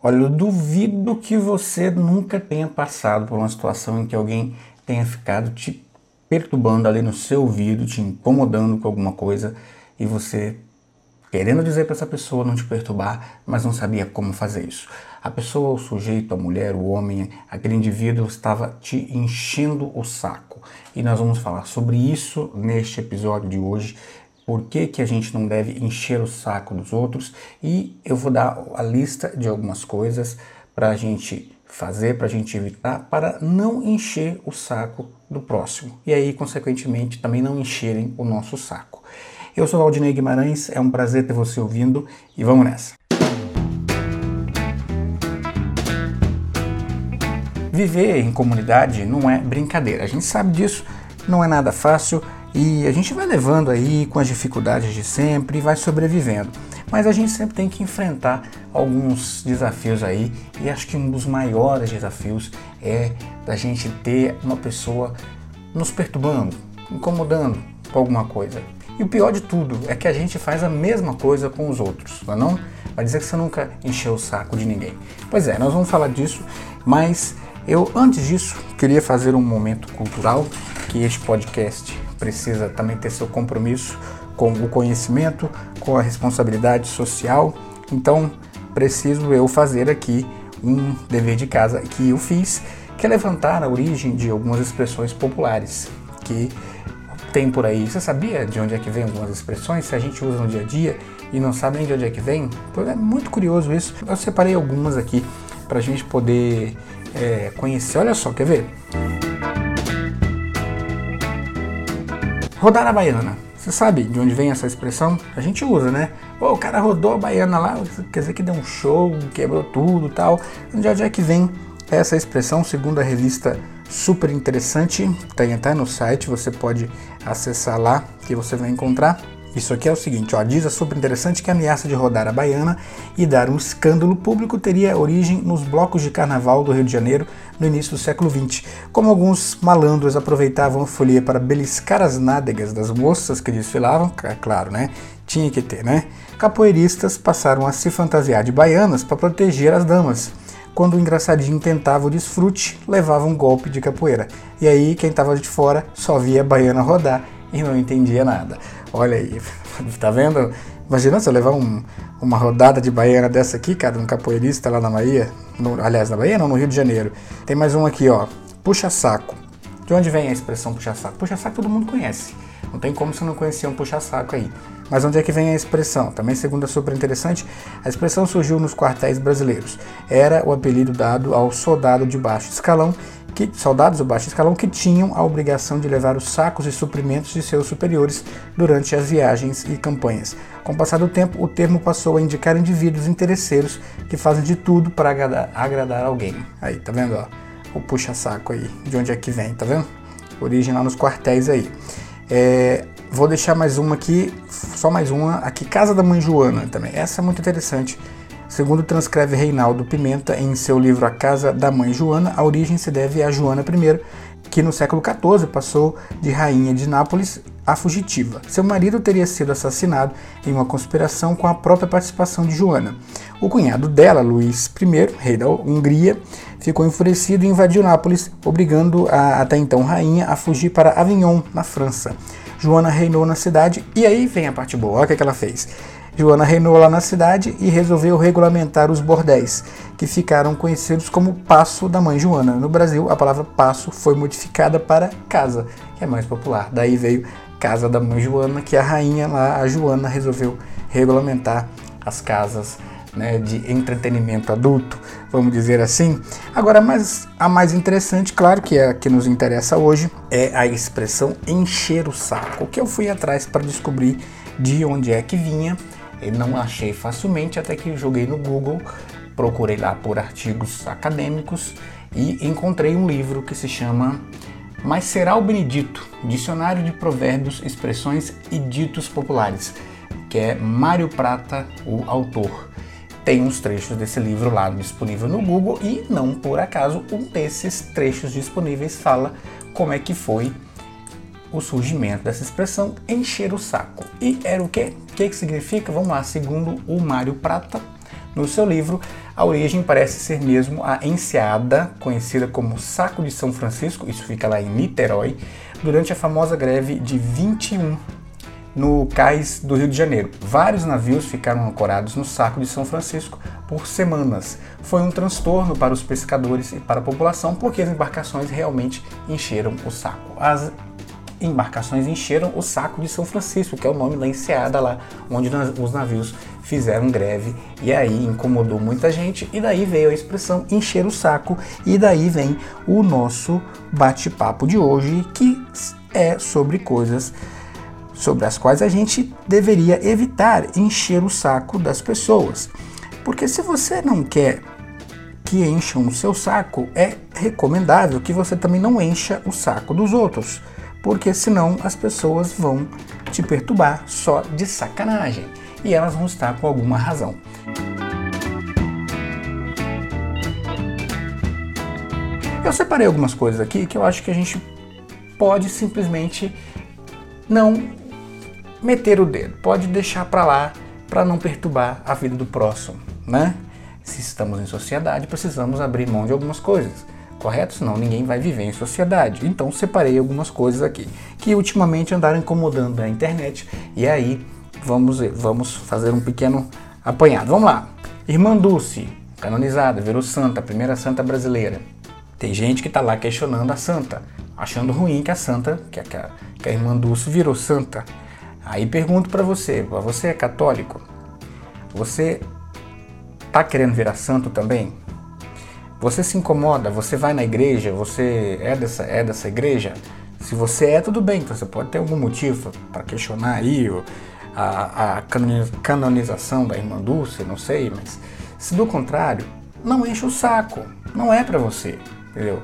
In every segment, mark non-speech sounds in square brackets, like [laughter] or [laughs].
Olha, eu duvido que você nunca tenha passado por uma situação em que alguém tenha ficado te perturbando ali no seu ouvido, te incomodando com alguma coisa e você querendo dizer para essa pessoa não te perturbar, mas não sabia como fazer isso. A pessoa, o sujeito, a mulher, o homem, aquele indivíduo estava te enchendo o saco. E nós vamos falar sobre isso neste episódio de hoje. Por que, que a gente não deve encher o saco dos outros? E eu vou dar a lista de algumas coisas para a gente fazer, para a gente evitar, para não encher o saco do próximo. E aí, consequentemente, também não encherem o nosso saco. Eu sou Valdinei Guimarães, é um prazer ter você ouvindo e vamos nessa. Viver em comunidade não é brincadeira, a gente sabe disso, não é nada fácil e a gente vai levando aí com as dificuldades de sempre e vai sobrevivendo. Mas a gente sempre tem que enfrentar alguns desafios aí e acho que um dos maiores desafios é da gente ter uma pessoa nos perturbando, incomodando com alguma coisa. E o pior de tudo é que a gente faz a mesma coisa com os outros, não é não? Vai dizer que você nunca encheu o saco de ninguém. Pois é, nós vamos falar disso, mas eu antes disso queria fazer um momento cultural que este podcast precisa também ter seu compromisso com o conhecimento, com a responsabilidade social. Então, preciso eu fazer aqui um dever de casa que eu fiz, que é levantar a origem de algumas expressões populares que tem por aí. Você sabia de onde é que vem algumas expressões? Se a gente usa no dia a dia e não sabe nem de onde é que vem? É muito curioso isso. Eu separei algumas aqui para a gente poder é, conhecer. Olha só, quer ver? Rodar a baiana. Você sabe de onde vem essa expressão? A gente usa, né? Pô, o cara rodou a baiana lá, quer dizer que deu um show, quebrou tudo tal. De onde é que vem essa expressão, segundo a revista super interessante, tem até no site, você pode acessar lá que você vai encontrar. Isso aqui é o seguinte, ó, diz a super interessante que a ameaça de rodar a baiana e dar um escândalo público teria origem nos blocos de carnaval do Rio de Janeiro no início do século XX. Como alguns malandros aproveitavam a folia para beliscar as nádegas das moças que desfilavam, é claro, né? Tinha que ter, né? Capoeiristas passaram a se fantasiar de baianas para proteger as damas quando o engraçadinho tentava o desfrute, levava um golpe de capoeira. E aí quem estava de fora só via a baiana rodar e não entendia nada. Olha aí, [laughs] tá vendo? Imagina você levar um, uma rodada de baiana dessa aqui, cara, um capoeirista lá na Bahia, no, aliás, na Bahia não, no Rio de Janeiro. Tem mais um aqui, ó, puxa-saco. De onde vem a expressão puxa-saco? Puxa-saco todo mundo conhece. Não tem como você não conhecer um puxa-saco aí. Mas onde é que vem a expressão? Também, segundo a super interessante, a expressão surgiu nos quartéis brasileiros. Era o apelido dado ao soldado de baixo escalão, que, soldados de baixo escalão que tinham a obrigação de levar os sacos e suprimentos de seus superiores durante as viagens e campanhas. Com o passar do tempo, o termo passou a indicar indivíduos interesseiros que fazem de tudo para agradar, agradar alguém. Aí, tá vendo? Ó, o puxa-saco aí, de onde é que vem, tá vendo? Origem lá nos quartéis aí. É, Vou deixar mais uma aqui, só mais uma, aqui Casa da Mãe Joana também. Essa é muito interessante. Segundo transcreve Reinaldo Pimenta em seu livro A Casa da Mãe Joana, a origem se deve a Joana I, que no século XIV passou de rainha de Nápoles a fugitiva. Seu marido teria sido assassinado em uma conspiração com a própria participação de Joana. O cunhado dela, Luís I, rei da Hungria, ficou enfurecido e invadiu Nápoles, obrigando a até então rainha a fugir para Avignon, na França. Joana reinou na cidade e aí vem a parte boa, olha o que, é que ela fez. Joana reinou lá na cidade e resolveu regulamentar os bordéis, que ficaram conhecidos como Passo da Mãe Joana. No Brasil, a palavra passo foi modificada para casa, que é mais popular. Daí veio Casa da Mãe Joana, que a rainha lá, a Joana, resolveu regulamentar as casas né, de entretenimento adulto, vamos dizer assim. Agora, mas a mais interessante, claro, que é a que nos interessa hoje, é a expressão encher o saco, que eu fui atrás para descobrir de onde é que vinha. Eu não achei facilmente, até que joguei no Google, procurei lá por artigos acadêmicos e encontrei um livro que se chama Mas Será o Benedito? Dicionário de Provérbios, Expressões e Ditos Populares, que é Mário Prata, o autor. Tem uns trechos desse livro lá disponível no Google e não por acaso um desses trechos disponíveis fala como é que foi o surgimento dessa expressão encher o saco. E era o quê? O que, que significa? Vamos lá, segundo o Mário Prata, No seu livro, a origem parece ser mesmo a enseada, conhecida como Saco de São Francisco, isso fica lá em Niterói, durante a famosa greve de 21 no cais do Rio de Janeiro. Vários navios ficaram ancorados no Saco de São Francisco por semanas. Foi um transtorno para os pescadores e para a população, porque as embarcações realmente encheram o saco. As embarcações encheram o saco de São Francisco, que é o nome da enseada lá, onde os navios fizeram greve e aí incomodou muita gente e daí veio a expressão encher o saco e daí vem o nosso bate-papo de hoje que é sobre coisas sobre as quais a gente deveria evitar encher o saco das pessoas. Porque se você não quer que encham o seu saco, é recomendável que você também não encha o saco dos outros, porque senão as pessoas vão te perturbar só de sacanagem e elas vão estar com alguma razão. Eu separei algumas coisas aqui que eu acho que a gente pode simplesmente não meter o dedo, pode deixar para lá para não perturbar a vida do próximo, né? Se estamos em sociedade, precisamos abrir mão de algumas coisas, correto? Senão ninguém vai viver em sociedade. Então separei algumas coisas aqui que ultimamente andaram incomodando a internet e aí vamos vamos fazer um pequeno apanhado. Vamos lá. Irmã Dulce, canonizada, virou santa, primeira santa brasileira. Tem gente que está lá questionando a santa, achando ruim que a santa, que a, que a irmã Dulce virou santa. Aí pergunto para você, você é católico? Você tá querendo virar santo também? Você se incomoda? Você vai na igreja? Você é dessa, é dessa igreja? Se você é, tudo bem, então você pode ter algum motivo para questionar aí a, a canonização da irmã Dulce, não sei, mas se do contrário, não enche o saco, não é para você, entendeu?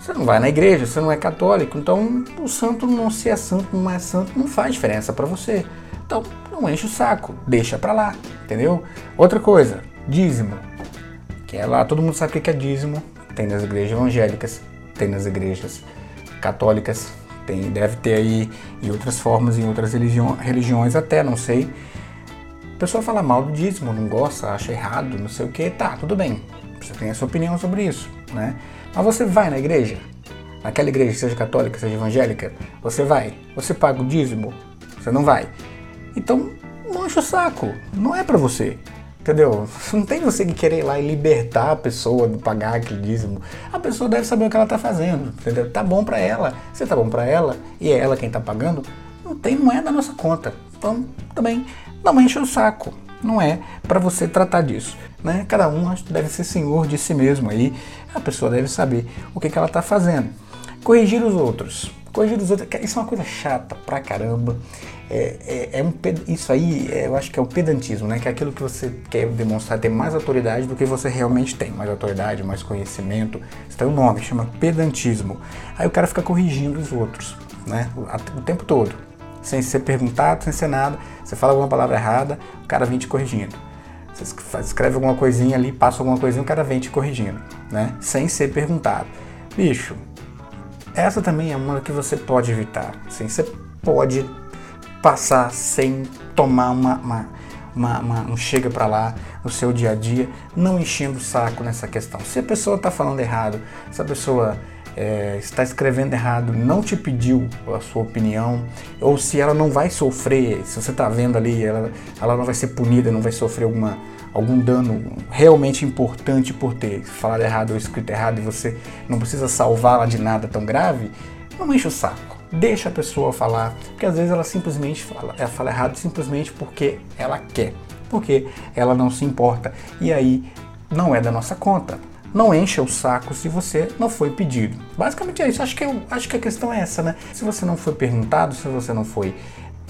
Você não vai na igreja, você não é católico, então o santo não se é santo, não é santo, não faz diferença para você. Então não enche o saco, deixa pra lá, entendeu? Outra coisa, dízimo. É lá, todo mundo sabe o que é dízimo. Tem nas igrejas evangélicas, tem nas igrejas católicas, tem, deve ter aí em outras formas, em outras religiões até, não sei. A pessoa fala mal do dízimo, não gosta, acha errado, não sei o que, tá, tudo bem. Você tem a sua opinião sobre isso, né? Mas você vai na igreja? Naquela igreja, seja católica, seja evangélica, você vai? Você paga o dízimo? Você não vai? Então, não enche o saco. Não é para você. Entendeu? [laughs] Não tem você que querer ir lá e libertar a pessoa de pagar aquele dízimo. A pessoa deve saber o que ela está fazendo. Entendeu? Tá bom para ela. Se tá bom para ela e é ela quem está pagando, não tem, não é da nossa conta. Então, também não enche o saco. Não é para você tratar disso. Né? Cada um deve ser senhor de si mesmo aí. A pessoa deve saber o que, que ela está fazendo. Corrigir os outros. Corrigir os outros. Isso é uma coisa chata pra caramba. É, é, é um, isso aí é, eu acho que é o pedantismo, né? Que é aquilo que você quer demonstrar ter mais autoridade do que você realmente tem. Mais autoridade, mais conhecimento. Isso tem um nome, chama pedantismo. Aí o cara fica corrigindo os outros, né? O, tempo todo. Sem ser perguntado, sem ser nada. Você fala alguma palavra errada, o cara vem te corrigindo. Você escreve alguma coisinha ali, passa alguma coisinha, o cara vem te corrigindo, né? Sem ser perguntado. Bicho, essa também é uma que você pode evitar. Assim, você pode passar sem tomar uma, uma, uma, uma um chega para lá no seu dia a dia, não enchendo o saco nessa questão. Se a pessoa está falando errado, se a pessoa é, está escrevendo errado, não te pediu a sua opinião, ou se ela não vai sofrer, se você está vendo ali, ela, ela não vai ser punida, não vai sofrer alguma, algum dano realmente importante por ter falado errado ou escrito errado e você não precisa salvá-la de nada tão grave, não enche o saco. Deixa a pessoa falar, porque às vezes ela simplesmente fala, ela fala errado simplesmente porque ela quer, porque ela não se importa. E aí não é da nossa conta não encha o saco se você não foi pedido. Basicamente é isso. Acho que, eu, acho que a questão é essa, né? Se você não foi perguntado, se você não foi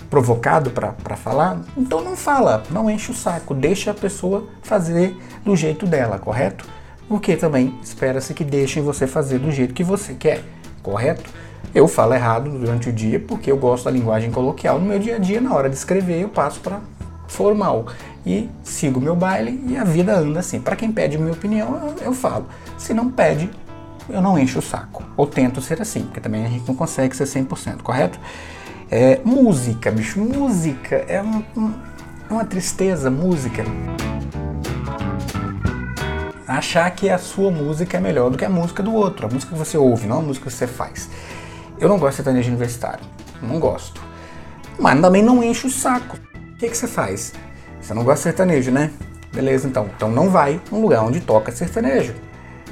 provocado para falar, então não fala, não enche o saco, deixa a pessoa fazer do jeito dela, correto? Porque também espera-se que deixem você fazer do jeito que você quer, correto? Eu falo errado durante o dia porque eu gosto da linguagem coloquial no meu dia a dia, na hora de escrever eu passo para formal e sigo meu baile e a vida anda assim. Para quem pede minha opinião, eu, eu falo. Se não pede, eu não encho o saco. Ou tento ser assim, porque também a gente não consegue ser 100%, correto? É, música, bicho, música é uma, uma tristeza, música. achar que a sua música é melhor do que a música do outro, a música que você ouve, não a música que você faz. Eu não gosto de sertanejo universitário, não gosto. Mas também não enche o saco. O que, que você faz? Você não gosta de sertanejo, né? Beleza, então. Então não vai num lugar onde toca sertanejo.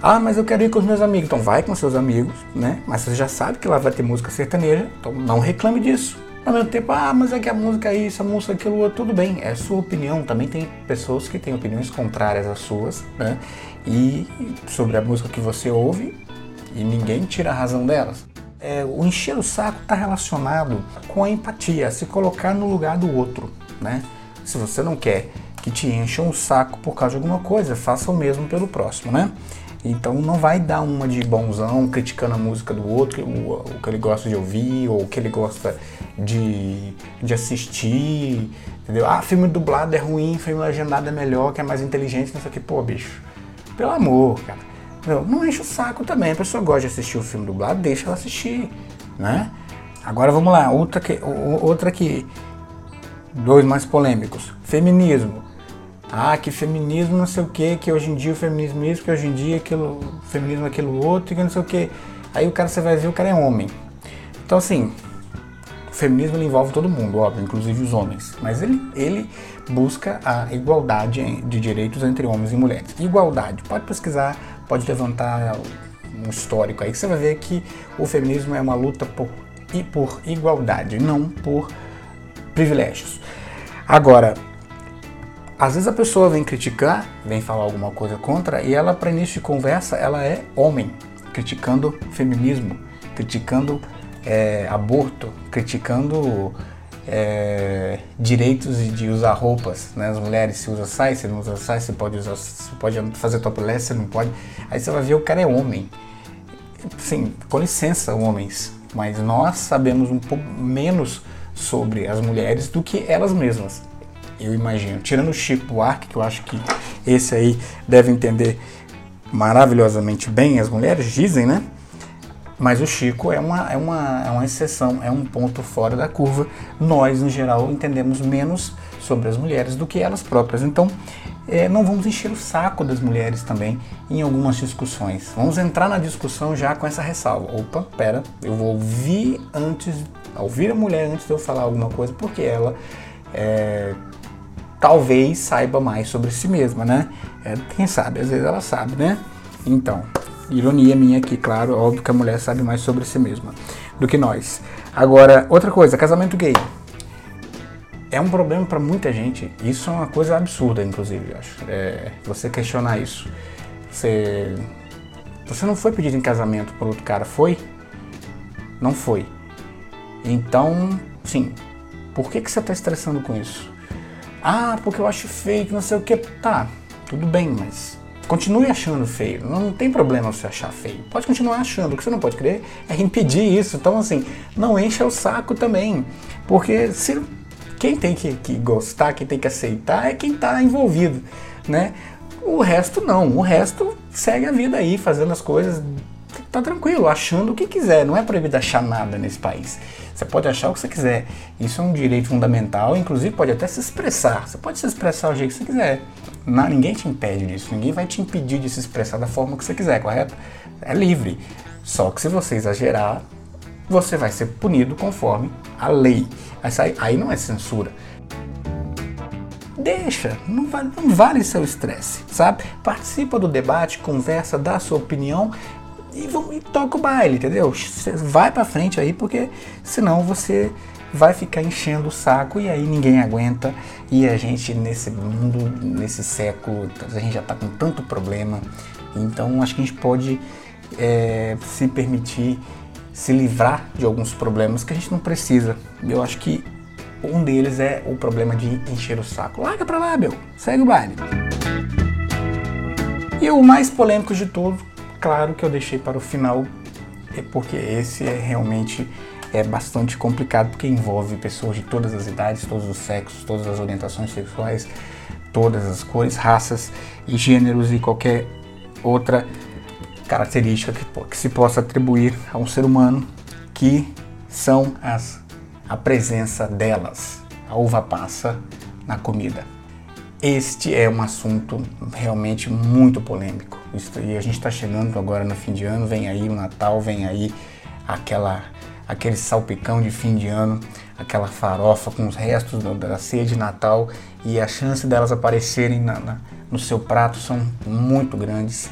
Ah, mas eu quero ir com os meus amigos. Então vai com seus amigos, né? Mas você já sabe que lá vai ter música sertaneja, então não reclame disso. Ao mesmo tempo, ah, mas é que a música é isso, a música é aquilo, tudo bem, é sua opinião. Também tem pessoas que têm opiniões contrárias às suas, né? E sobre a música que você ouve, e ninguém tira a razão delas. É, o encher o saco está relacionado com a empatia, se colocar no lugar do outro, né? Se você não quer que te encham o saco por causa de alguma coisa, faça o mesmo pelo próximo, né? Então não vai dar uma de bonzão criticando a música do outro, o, o que ele gosta de ouvir, ou o que ele gosta de, de assistir, entendeu? Ah, filme dublado é ruim, filme legendado é melhor, que é mais inteligente, não sei o que. Pô, bicho, pelo amor, cara. Não enche o saco também. A pessoa gosta de assistir o filme dublado, deixa ela assistir, né? Agora vamos lá, outra que, outra que dois mais polêmicos. Feminismo. Ah, que feminismo não sei o que, que hoje em dia o feminismo é isso, que hoje em dia aquilo, o feminismo é aquilo outro, que não sei o que. Aí o cara, você vai ver, o cara é homem. Então assim, o feminismo envolve todo mundo, óbvio, inclusive os homens. Mas ele, ele busca a igualdade de direitos entre homens e mulheres. Igualdade, pode pesquisar, pode levantar um histórico aí, que você vai ver que o feminismo é uma luta por, por igualdade, não por privilégios. Agora, às vezes a pessoa vem criticar, vem falar alguma coisa contra, e ela, para início de conversa, ela é homem, criticando feminismo, criticando é, aborto, criticando é, direitos de usar roupas, né? As mulheres se usa saia, se não usa saia, você pode usar, você pode fazer topless, você não pode. Aí você vai ver o cara é homem. Sim, com licença, homens, mas nós sabemos um pouco menos sobre as mulheres do que elas mesmas eu imagino. Tirando o Chico Buarque, que eu acho que esse aí deve entender maravilhosamente bem, as mulheres dizem, né? Mas o Chico é uma, é, uma, é uma exceção, é um ponto fora da curva. Nós, no geral, entendemos menos sobre as mulheres do que elas próprias. Então, é, não vamos encher o saco das mulheres também em algumas discussões. Vamos entrar na discussão já com essa ressalva. Opa, pera, eu vou ouvir antes, ouvir a mulher antes de eu falar alguma coisa, porque ela é, talvez saiba mais sobre si mesma, né? É, quem sabe, às vezes ela sabe, né? Então, ironia minha aqui, claro, óbvio que a mulher sabe mais sobre si mesma do que nós. Agora, outra coisa, casamento gay. É um problema para muita gente. Isso é uma coisa absurda, inclusive, eu acho. É, você questionar isso. Você, você não foi pedido em casamento por outro cara, foi? Não foi. Então, sim. Por que, que você está estressando com isso? Ah, porque eu acho feio, não sei o que. Tá, tudo bem, mas continue achando feio. Não tem problema você achar feio. Pode continuar achando. O que você não pode querer é impedir isso. Então, assim, não encha o saco também. Porque se quem tem que, que gostar, quem tem que aceitar é quem está envolvido, né? O resto não. O resto segue a vida aí, fazendo as coisas tá tranquilo, achando o que quiser. Não é proibido achar nada nesse país. Você pode achar o que você quiser. Isso é um direito fundamental, inclusive pode até se expressar. Você pode se expressar do jeito que você quiser. Não, ninguém te impede disso. Ninguém vai te impedir de se expressar da forma que você quiser, correto? É livre. Só que se você exagerar, você vai ser punido conforme a lei. Aí, aí não é censura. Deixa, não vale, não vale seu estresse, sabe? Participa do debate, conversa, dá sua opinião e, e toca o baile, entendeu? Vai para frente aí, porque senão você vai ficar enchendo o saco e aí ninguém aguenta. E a gente nesse mundo, nesse século, a gente já está com tanto problema. Então acho que a gente pode é, se permitir se livrar de alguns problemas que a gente não precisa. Eu acho que um deles é o problema de encher o saco. Larga pra lá, meu. Segue o baile. E o mais polêmico de tudo, claro que eu deixei para o final, é porque esse é realmente é bastante complicado porque envolve pessoas de todas as idades, todos os sexos, todas as orientações sexuais, todas as cores, raças e gêneros e qualquer outra característica que, que se possa atribuir a um ser humano, que são as, a presença delas, a uva passa na comida. este é um assunto realmente muito polêmico. E a gente está chegando agora no fim de ano, vem aí o Natal, vem aí aquela, aquele salpicão de fim de ano, aquela farofa com os restos da ceia de Natal e a chance delas aparecerem na, na, no seu prato são muito grandes.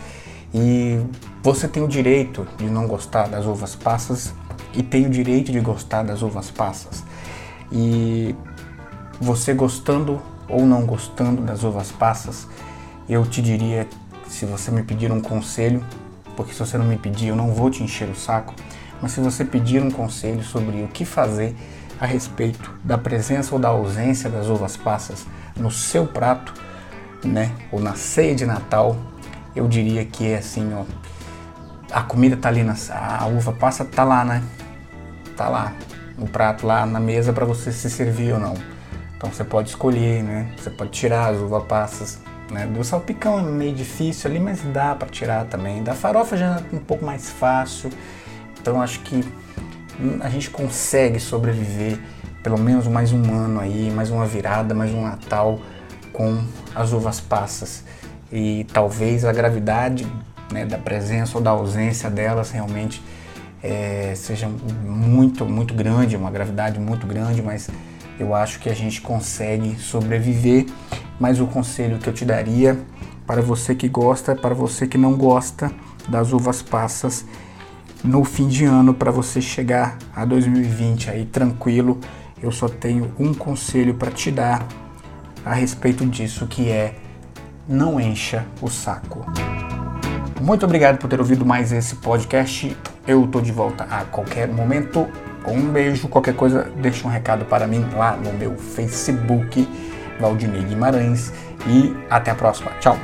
E você tem o direito de não gostar das uvas passas e tem o direito de gostar das uvas passas. E você gostando ou não gostando das uvas passas, eu te diria, se você me pedir um conselho, porque se você não me pedir, eu não vou te encher o saco, mas se você pedir um conselho sobre o que fazer a respeito da presença ou da ausência das uvas passas no seu prato, né, ou na ceia de Natal, eu diria que é assim, ó, a comida tá ali na a uva passa tá lá, né? Tá lá no prato lá na mesa para você se servir ou não. Então você pode escolher, né? Você pode tirar as uva passas, né? Do salpicão é meio difícil ali, mas dá para tirar também. Da farofa já é um pouco mais fácil. Então acho que a gente consegue sobreviver pelo menos mais um ano aí, mais uma virada, mais um Natal com as uvas passas. E talvez a gravidade né, da presença ou da ausência delas realmente é, seja muito, muito grande, uma gravidade muito grande, mas eu acho que a gente consegue sobreviver. Mas o conselho que eu te daria para você que gosta, para você que não gosta das uvas passas no fim de ano, para você chegar a 2020 aí tranquilo, eu só tenho um conselho para te dar a respeito disso, que é não encha o saco. Muito obrigado por ter ouvido mais esse podcast. Eu tô de volta a qualquer momento. Um beijo, qualquer coisa, deixa um recado para mim lá no meu Facebook, Valdinei Guimarães. E até a próxima. Tchau!